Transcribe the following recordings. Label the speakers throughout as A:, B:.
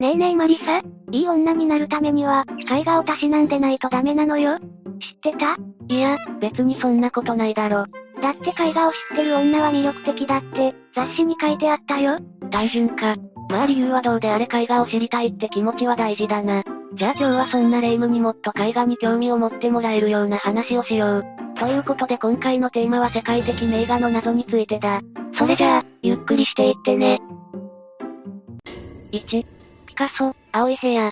A: ねえねえマリサ、いい女になるためには、絵画をたしなんでないとダメなのよ。知ってた？
B: いや、別にそんなことないだろ。
A: だって絵画を知ってる女は魅力的だって、雑誌に書いてあったよ。
B: 単純か。まあ理由はどうであれ絵画を知りたいって気持ちは大事だな。じゃあ今日はそんなレイムにもっと絵画に興味を持ってもらえるような話をしよう。ということで今回のテーマは世界的名画の謎についてだ。それじゃあ、ゆっくりしていってね。1、ピカソ、青い部屋。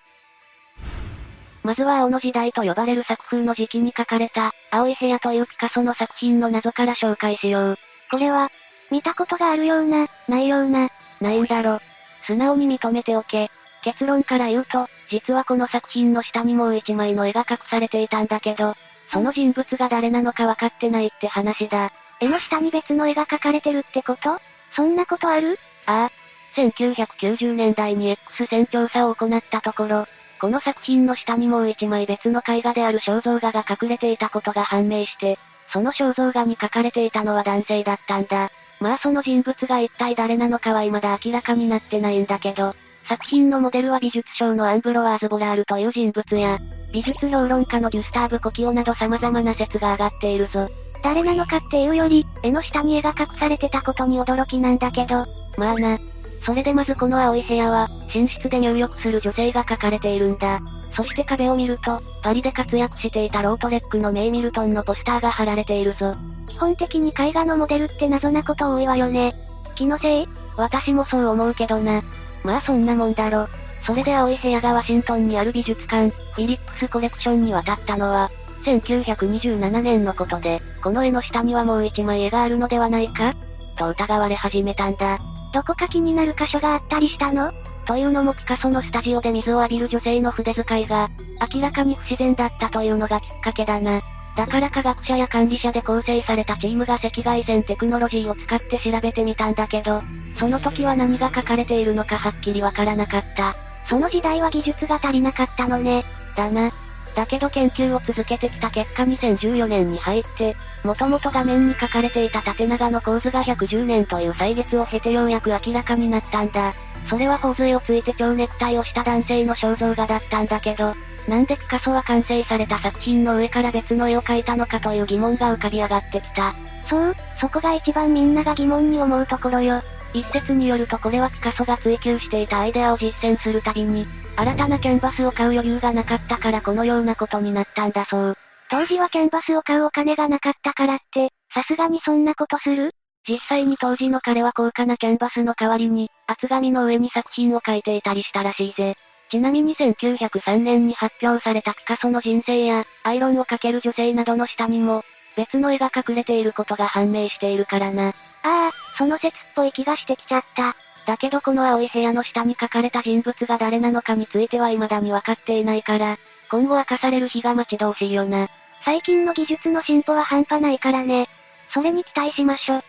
B: まずは青の時代と呼ばれる作風の時期に書かれた、青い部屋というピカソの作品の謎から紹介しよう。
A: これは、見たことがあるような、ないような、
B: ないんだろ。素直に認めておけ。結論から言うと、実はこの作品の下にもう一枚の絵が隠されていたんだけど、その人物が誰なのか分かってないって話だ。
A: 絵の下に別の絵が描かれてるってこと？そんなことある？
B: ああ。1990年代に X 線調査を行ったところ、この作品の下にもう一枚別の絵画である肖像画が隠れていたことが判明して、その肖像画に書かれていたのは男性だったんだ。まあその人物が一体誰なのかは未だ明らかになってないんだけど、作品のモデルは美術商のアンブロワーズ・ボラールという人物や、美術評論家のギュスターブ・コキオなど様々な説が上がっているぞ。
A: 誰なのかっていうより、絵の下に絵が隠されてたことに驚きなんだけど。
B: まあな。それでまずこの青い部屋は、寝室で入浴する女性が描かれているんだ。そして壁を見ると、パリで活躍していたロートレックのメイ・ミルトンのポスターが貼られているぞ。
A: 基本的に絵画のモデルって謎なこと多いわよね。気のせい？
B: 私もそう思うけどな。まあそんなもんだろ。それで青い部屋がワシントンにある美術館、フィリップスコレクションに渡ったのは、1927年のことで、この絵の下にはもう一枚絵があるのではないか？と疑われ始めたんだ。
A: どこか気になる箇所があったりしたの？
B: というのもピカソのスタジオで水を浴びる女性の筆使いが、明らかに不自然だったというのがきっかけだな。だから科学者や管理者で構成されたチームが赤外線テクノロジーを使って調べてみたんだけど、その時は何が書かれているのかはっきりわからなかった。
A: その時代は技術が足りなかったのね。
B: だな。だけど研究を続けてきた結果2014年に入って、もともと画面に書かれていた縦長の構図が110年という歳月を経てようやく明らかになったんだ。それは頬杖をついて蝶ネクタイをした男性の肖像画だったんだけど、なんでピカソは完成された作品の上から別の絵を描いたのかという疑問が浮かび上がってきた。
A: そう、そこが一番みんなが疑問に思うところよ。
B: 一説によるとこれはピカソが追求していたアイデアを実践するたびに、新たなキャンバスを買う余裕がなかったからこのようなことになったんだそう。
A: 当時はキャンバスを買うお金がなかったからって、さすがにそんなことする？
B: 実際に当時の彼は高価なキャンバスの代わりに、厚紙の上に作品を描いていたりしたらしいぜ。ちなみに1903年に発表されたピカソの人生や、アイロンをかける女性などの下にも、別の絵が隠れていることが判明しているからな。
A: ああ、その説っぽい気がしてきちゃった。
B: だけどこの青い部屋の下に書かれた人物が誰なのかについては未だに分かっていないから、今後明かされる日が待ち遠しいよな。
A: 最近の技術の進歩は半端ないからね。それに期待しましょ。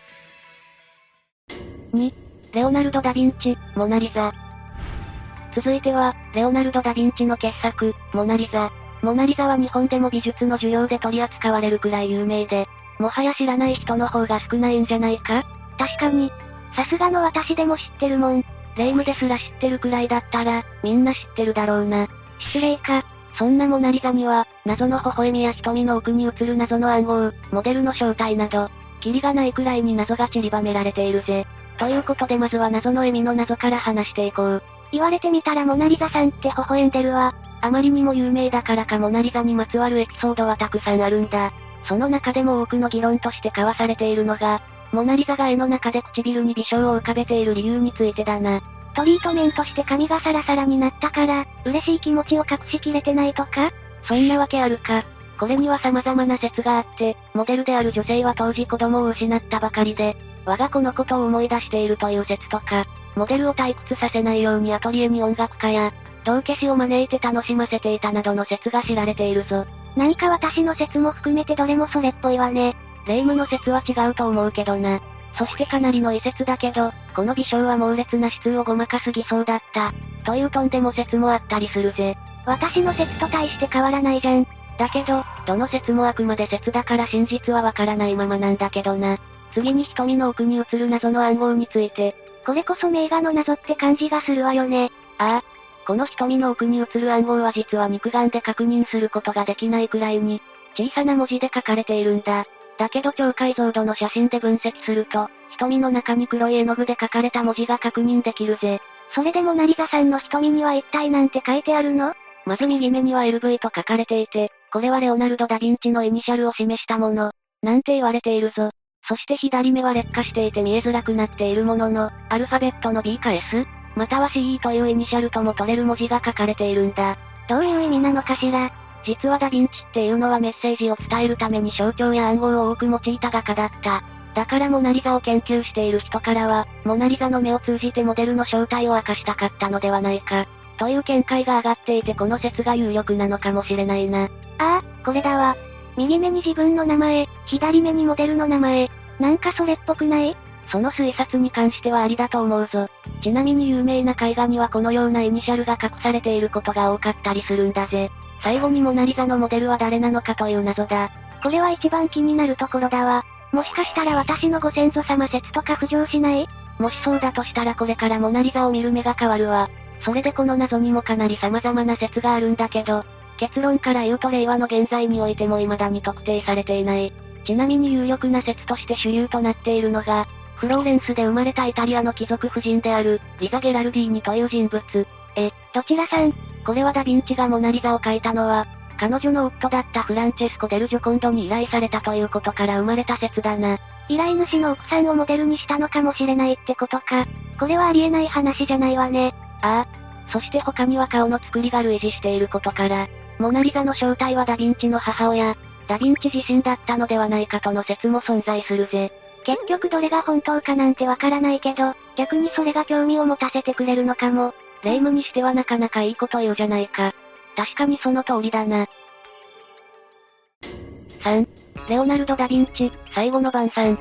B: 2、レオナルド・ダ・ヴィンチ、モナリザ。続いては、レオナルド・ダ・ヴィンチの傑作、モナリザ。モナリザは日本でも美術の授業で取り扱われるくらい有名で、もはや知らない人の方が少ないんじゃないか？
A: 確かに。さすがの私でも知ってるもん。
B: レイムですら知ってるくらいだったら、みんな知ってるだろうな。
A: 失礼か。
B: そんなモナリザには、謎の微笑みや瞳の奥に映る謎の暗号、モデルの正体など、キリがないくらいに謎が散りばめられているぜ。ということでまずは謎の笑みの謎から話していこう。
A: 言われてみたらモナリザさんって微笑んでるわ。
B: あまりにも有名だからかモナリザにまつわるエピソードはたくさんあるんだ。その中でも多くの議論として交わされているのが、モナリザが絵の中で唇に微笑を浮かべている理由についてだな。
A: トリートメントして髪がサラサラになったから、嬉しい気持ちを隠しきれてないとか？
B: そんなわけあるか。これには様々な説があって、モデルである女性は当時子供を失ったばかりで、我が子のことを思い出しているという説とか、モデルを退屈させないようにアトリエに音楽家や、道化師を招いて楽しませていたなどの説が知られているぞ。
A: なんか私の説も含めてどれもそれっぽいわね。
B: 霊夢の説は違うと思うけどな。そしてかなりの異説だけど、この微笑は猛烈な指数をごまかす偽装だった。というとんでも説もあったりするぜ。
A: 私の説と大して変わらないじゃん。
B: だけど、どの説もあくまで説だから真実はわからないままなんだけどな。次に瞳の奥に映る謎の暗号について。
A: これこそ名画の謎って感じがするわよね。
B: ああ。この瞳の奥に映る暗号は実は肉眼で確認することができないくらいに、小さな文字で書かれているんだ。だけど超解像度の写真で分析すると、瞳の中に黒い絵の具で書かれた文字が確認できるぜ。
A: それでモナリザさんの瞳には一体なんて書いてあるの？
B: まず右目には LV と書かれていて、これはレオナルド・ダ・ヴィンチのイニシャルを示したもの、なんて言われているぞ。そして左目は劣化していて見えづらくなっているものの、アルファベットの B か S、または CE というイニシャルとも取れる文字が書かれているんだ。
A: どういう意味なのかしら？
B: 実はダヴィンチっていうのはメッセージを伝えるために象徴や暗号を多く用いた画家だった。だからモナリザを研究している人からは、モナリザの目を通じてモデルの正体を明かしたかったのではないか、という見解が上がっていてこの説が有力なのかもしれないな。あ
A: あ、これだわ。右目に自分の名前、左目にモデルの名前。なんかそれっぽくない？
B: その推察に関してはありだと思うぞ。ちなみに有名な絵画にはこのようなイニシャルが隠されていることが多かったりするんだぜ。最後にモナリザのモデルは誰なのかという謎だ。
A: これは一番気になるところだわ。もしかしたら私のご先祖様説とか浮上しない？
B: もしそうだとしたらこれからモナリザを見る目が変わるわ。それでこの謎にもかなり様々な説があるんだけど、結論から言うと令和の現在においても未だに特定されていない。ちなみに有力な説として主流となっているのが、フローレンスで生まれたイタリアの貴族夫人である、リザ・ゲラルディーニという人物。
A: え、どちらさん？
B: これはダヴィンチがモナリザを描いたのは、彼女の夫だったフランチェスコ・デル・ジョコンドに依頼されたということから生まれた説だな。
A: 依頼主の奥さんをモデルにしたのかもしれないってことか。これはありえない話じゃないわね。
B: ああ。そして他には顔の作りが類似していることから、モナリザの正体はダヴィンチの母親、ダヴィンチ自身だったのではないかとの説も存在するぜ。
A: 結局どれが本当かなんてわからないけど、逆にそれが興味を持たせてくれるのかも。
B: 霊夢にしてはなかなかいいこと言うじゃないか。確かにその通りだな。3、レオナルド・ダ・ヴィンチ、最後の晩餐。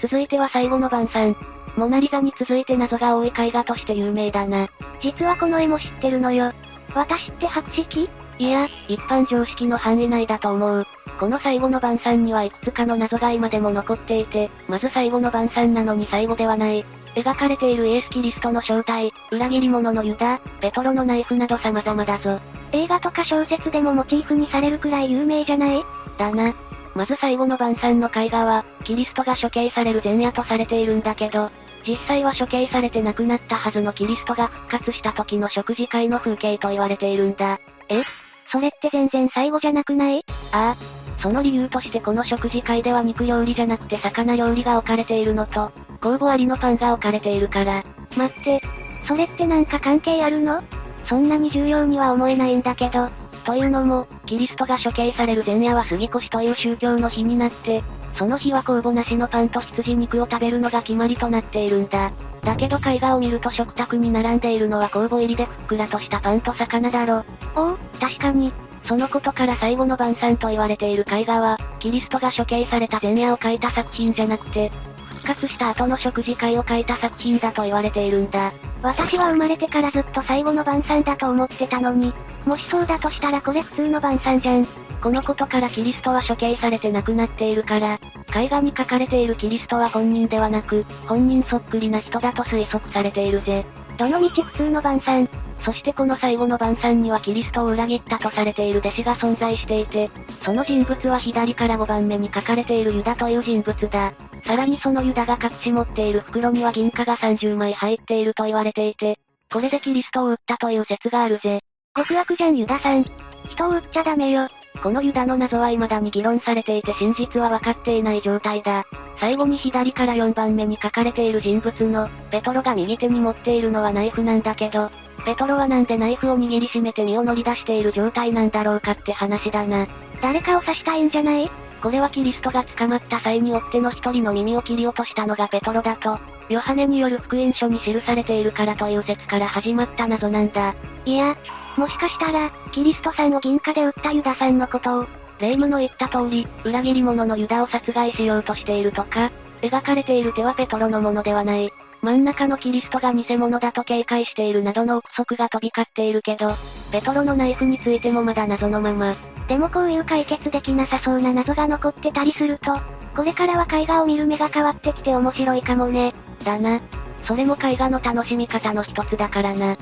B: 続いては最後の晩餐。モナリザに続いて謎が多い絵画として有名だな。
A: 実はこの絵も知ってるのよ。私って白色
B: いや、一般常識の範囲内だと思う。この最後の晩餐にはいくつかの謎が今でも残っていて、まず最後の晩餐なのに最後ではない。描かれているイエス・キリストの正体、裏切り者のユダ、ペトロのナイフなど様々だぞ。
A: 映画とか小説でもモチーフにされるくらい有名じゃない？
B: だな。まず最後の晩餐の絵画は、キリストが処刑される前夜とされているんだけど、実際は処刑されて亡くなったはずのキリストが復活した時の食事会の風景と言われているんだ。
A: え？それって全然最後じゃなくない？
B: ああ。その理由としてこの食事会では肉料理じゃなくて魚料理が置かれているのと、酵母ありのパンが置かれているから。
A: 待って、それってなんか関係あるの？そんなに重要には思えないんだけど。
B: というのも、キリストが処刑される前夜は杉越という宗教の日になって、その日は酵母なしのパンと羊肉を食べるのが決まりとなっているんだ。だけど絵画を見ると食卓に並んでいるのは酵母入りでふっくらとしたパンと魚だろ。
A: お？お、確かに。
B: そのことから最後の晩餐と言われている絵画は、キリストが処刑された前夜を描いた作品じゃなくて、復活した後の食事会を描いた作品だと言われているんだ。
A: 私は生まれてからずっと最後の晩餐だと思ってたのに、もしそうだとしたらこれ普通の晩餐じゃん。
B: このことからキリストは処刑されて亡くなっているから、絵画に描かれているキリストは本人ではなく、本人そっくりな人だと推測されているぜ。
A: どの道普通の晩餐。
B: そしてこの最後の晩餐にはキリストを裏切ったとされている弟子が存在していて、その人物は左から5番目に書かれているユダという人物だ。さらにそのユダが隠し持っている袋には銀貨が30枚入っていると言われていて、これでキリストを撃ったという説があるぜ。
A: 極悪じゃんユダさん。人を撃っちゃダメよ。
B: このユダの謎は未だに議論されていて真実は分かっていない状態だ。最後に左から4番目に書かれている人物の、ペトロが右手に持っているのはナイフなんだけど、ペトロはなんでナイフを握りしめて身を乗り出している状態なんだろうかって話だな。
A: 誰かを刺したいんじゃない？
B: これはキリストが捕まった際に追っての一人の耳を切り落としたのがペトロだと、ヨハネによる福音書に記されているからという説から始まった謎なんだ。
A: いや、もしかしたら、キリストさんを銀貨で売ったユダさんのことを、
B: 霊夢の言った通り、裏切り者のユダを殺害しようとしているとか、描かれている手はペトロのものではない。真ん中のキリストが偽物だと警戒しているなどの憶測が飛び交っているけど、ペトロのナイフについてもまだ謎のまま。
A: でもこういう解決できなさそうな謎が残ってたりすると、これからは絵画を見る目が変わってきて面白いかもね。
B: だな。それも絵画の楽しみ方の一つだからな。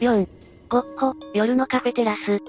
B: 4、ゴッホ、夜のカフェテラス。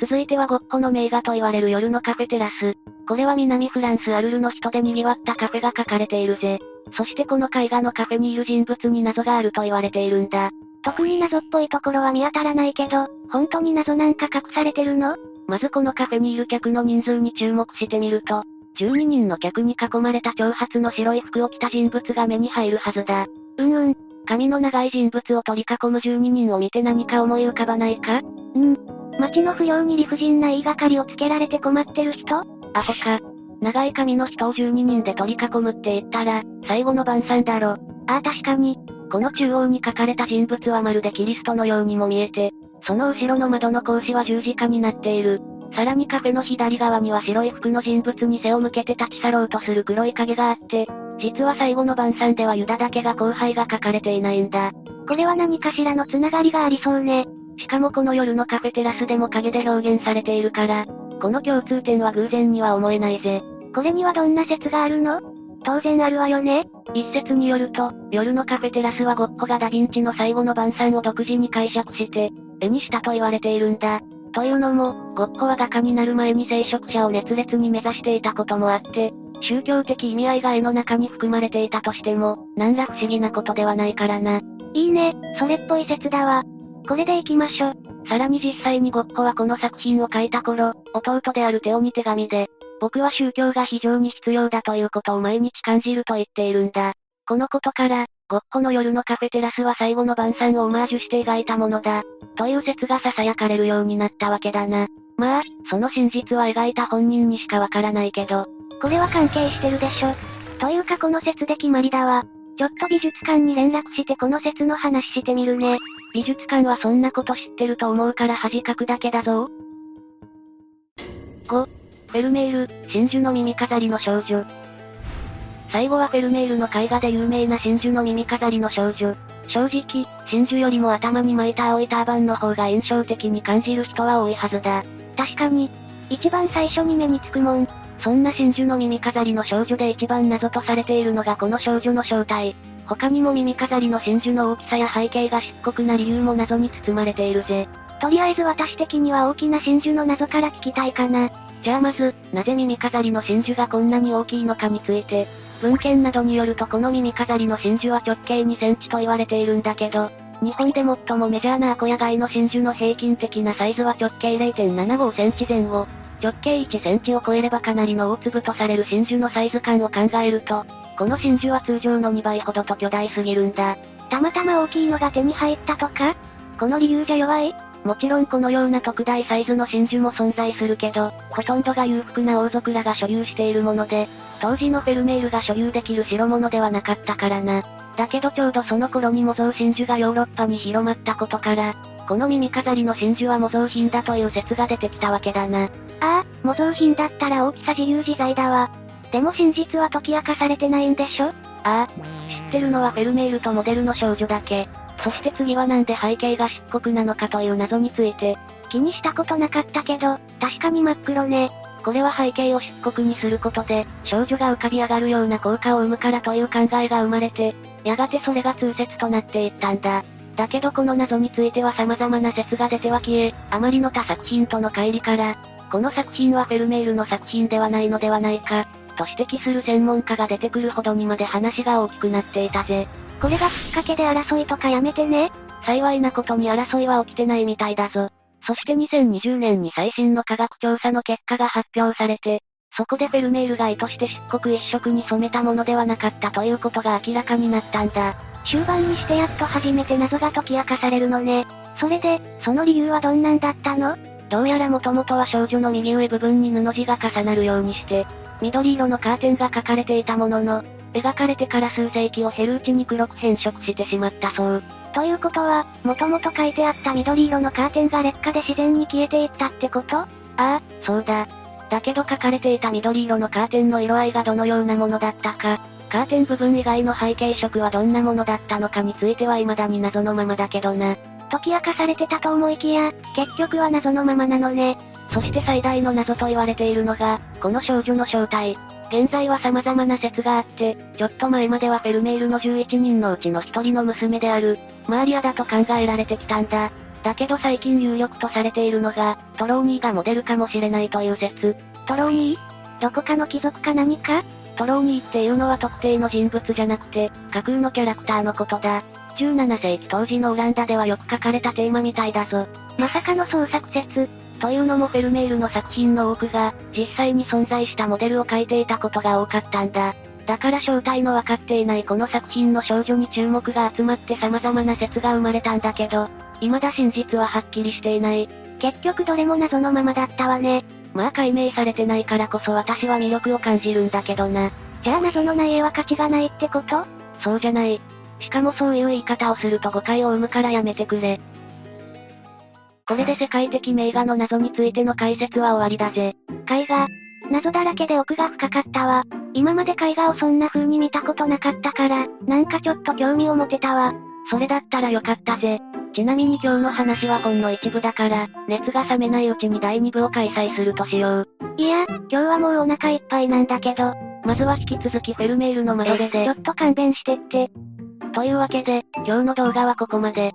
B: 続いてはゴッホの名画と言われる夜のカフェテラス。これは南フランスアルルの人で賑わったカフェが書かれているぜ。そしてこの絵画のカフェにいる人物に謎があると言われているんだ。
A: 特に謎っぽいところは見当たらないけど、本当に謎なんか隠されてるの？
B: まずこのカフェにいる客の人数に注目してみると、12人の客に囲まれた長髪の白い服を着た人物が目に入るはずだ。
A: うんうん。
B: 髪の長い人物を取り囲む12人を見て何か思い浮かばないか？
A: うん。街の不良に理不尽な言いがかりをつけられて困ってる人？
B: アホか。長い髪の人を12人で取り囲むって言ったら、最後の晩餐だろ。
A: ああ確かに。
B: この中央に書かれた人物はまるでキリストのようにも見えて、その後ろの窓の格子は十字架になっている。さらにカフェの左側には白い服の人物に背を向けて立ち去ろうとする黒い影があって、実は最後の晩餐ではユダだけが後輩が書かれていないんだ。
A: これは何かしらの繋がりがありそうね。
B: しかもこの夜のカフェテラスでも影で表現されているから、この共通点は偶然には思えないぜ。
A: これにはどんな説があるの？当然あるわよね。
B: 一説によると、夜のカフェテラスはゴッホがダヴィンチの最後の晩餐を独自に解釈して、絵にしたと言われているんだ。というのも、ゴッホは画家になる前に聖職者を熱烈に目指していたこともあって、宗教的意味合いが絵の中に含まれていたとしても、何ら不思議なことではないからな。
A: いいね、それっぽい説だわ。これで行きましょ。
B: さらに実際にゴッホはこの作品を書いた頃、弟であるテオに手紙で、僕は宗教が非常に必要だということを毎日感じると言っているんだ。このことから、ゴッホの夜のカフェテラスは最後の晩餐をオマージュして描いたものだ。という説が囁かれるようになったわけだな。まあ、その真実は描いた本人にしかわからないけど。
A: これは関係してるでしょ。というかこの説で決まりだわ。ちょっと美術館に連絡してこの説の話してみるね。
B: 美術館はそんなこと知ってると思うから恥かくだけだぞ。5、フェルメール、真珠の耳飾りの少女。最後はフェルメールの絵画で有名な真珠の耳飾りの少女。正直、真珠よりも頭に巻いた青いターバンの方が印象的に感じる人は多いはずだ。
A: 確かに。一番最初に目につくもん。
B: そんな真珠の耳飾りの少女で一番謎とされているのがこの少女の正体。他にも耳飾りの真珠の大きさや背景が漆黒な理由も謎に包まれているぜ。
A: とりあえず私的には大きな真珠の謎から聞きたいかな。
B: じゃあまず、なぜ耳飾りの真珠がこんなに大きいのかについて。文献などによるとこの耳飾りの真珠は直径2センチと言われているんだけど、日本で最もメジャーなアコヤ貝の真珠の平均的なサイズは直径0.75センチ前後。直径1センチを超えればかなりの大粒とされる真珠のサイズ感を考えると、この真珠は通常の2倍ほどと巨大すぎるんだ。
A: たまたま大きいのが手に入ったとか？この理由じゃ弱い？
B: もちろんこのような特大サイズの真珠も存在するけど、ほとんどが裕福な王族らが所有しているもので、当時のフェルメールが所有できる代物ではなかったからな。だけどちょうどその頃に模造真珠がヨーロッパに広まったことから、この耳飾りの真珠は模造品だという説が出てきたわけだな。あ
A: あ、模造品だったら大きさ自由自在だわ。でも真実は解き明かされてないんでしょ？あ
B: あ、知ってるのはフェルメールとモデルの少女だけ。そして次はなんで背景が漆黒なのかという謎について、
A: 気にしたことなかったけど、確かに真っ黒ね。
B: これは背景を漆黒にすることで、少女が浮かび上がるような効果を生むからという考えが生まれて、やがてそれが通説となっていったんだ。だけどこの謎については様々な説が出ては消え、あまりの他作品との乖離から、この作品はフェルメールの作品ではないのではないか、と指摘する専門家が出てくるほどにまで話が大きくなっていたぜ。
A: これがきっかけで争いとかやめてね。
B: 幸いなことに争いは起きてないみたいだぞ。そして2020年に最新の科学調査の結果が発表されて、そこでフェルメールが意図して漆黒一色に染めたものではなかったということが明らかになったんだ。
A: 終盤にしてやっと初めて謎が解き明かされるのね。それで、その理由はどんなんだったの？
B: どうやらもともとは少女の右上部分に布地が重なるようにして、緑色のカーテンが書かれていたものの、描かれてから数世紀を経るうちに黒く変色してしまったそう。
A: ということは、もともと書いてあった緑色のカーテンが劣化で自然に消えていったってこと？あ
B: あ、そうだ。だけど書かれていた緑色のカーテンの色合いがどのようなものだったか、カーテン部分以外の背景色はどんなものだったのかについては未だに謎のままだけどな。
A: 解き明かされてたと思いきや、結局は謎のままなのね。
B: そして最大の謎と言われているのが、この少女の正体。現在は様々な説があって、ちょっと前まではフェルメールの11人のうちの1人の娘である、マーリアだと考えられてきたんだ。だけど最近有力とされているのが、トローニーがモデルかもしれないという説。
A: トローニー？どこかの貴族か何か？
B: トローニーっていうのは特定の人物じゃなくて、架空のキャラクターのことだ。17世紀当時のオランダではよく書かれたテーマみたいだぞ。
A: まさかの創作説。
B: というのもフェルメールの作品の多くが、実際に存在したモデルを描いていたことが多かったんだ。だから正体の分かっていないこの作品の少女に注目が集まって様々な説が生まれたんだけど、未だ真実ははっきりしていない。
A: 結局どれも謎のままだったわね。
B: まあ解明されてないからこそ私は魅力を感じるんだけどな。
A: じゃあ謎のない絵は価値がないってこと？
B: そうじゃない。しかもそういう言い方をすると誤解を生むからやめてくれ。これで世界的名画の謎についての解説は終わりだぜ。
A: 絵画。謎だらけで奥が深かったわ。今まで絵画をそんな風に見たことなかったから、なんかちょっと興味を持てたわ。
B: それだったらよかったぜ。ちなみに今日の話はほんの一部だから、熱が冷めないうちに第2部を開催するとしよう。
A: いや、今日はもうお腹いっぱいなんだけど。
B: まずは引き続きフェルメールの窓辺で。
A: ちょっと勘弁してって。
B: というわけで、今日の動画はここまで。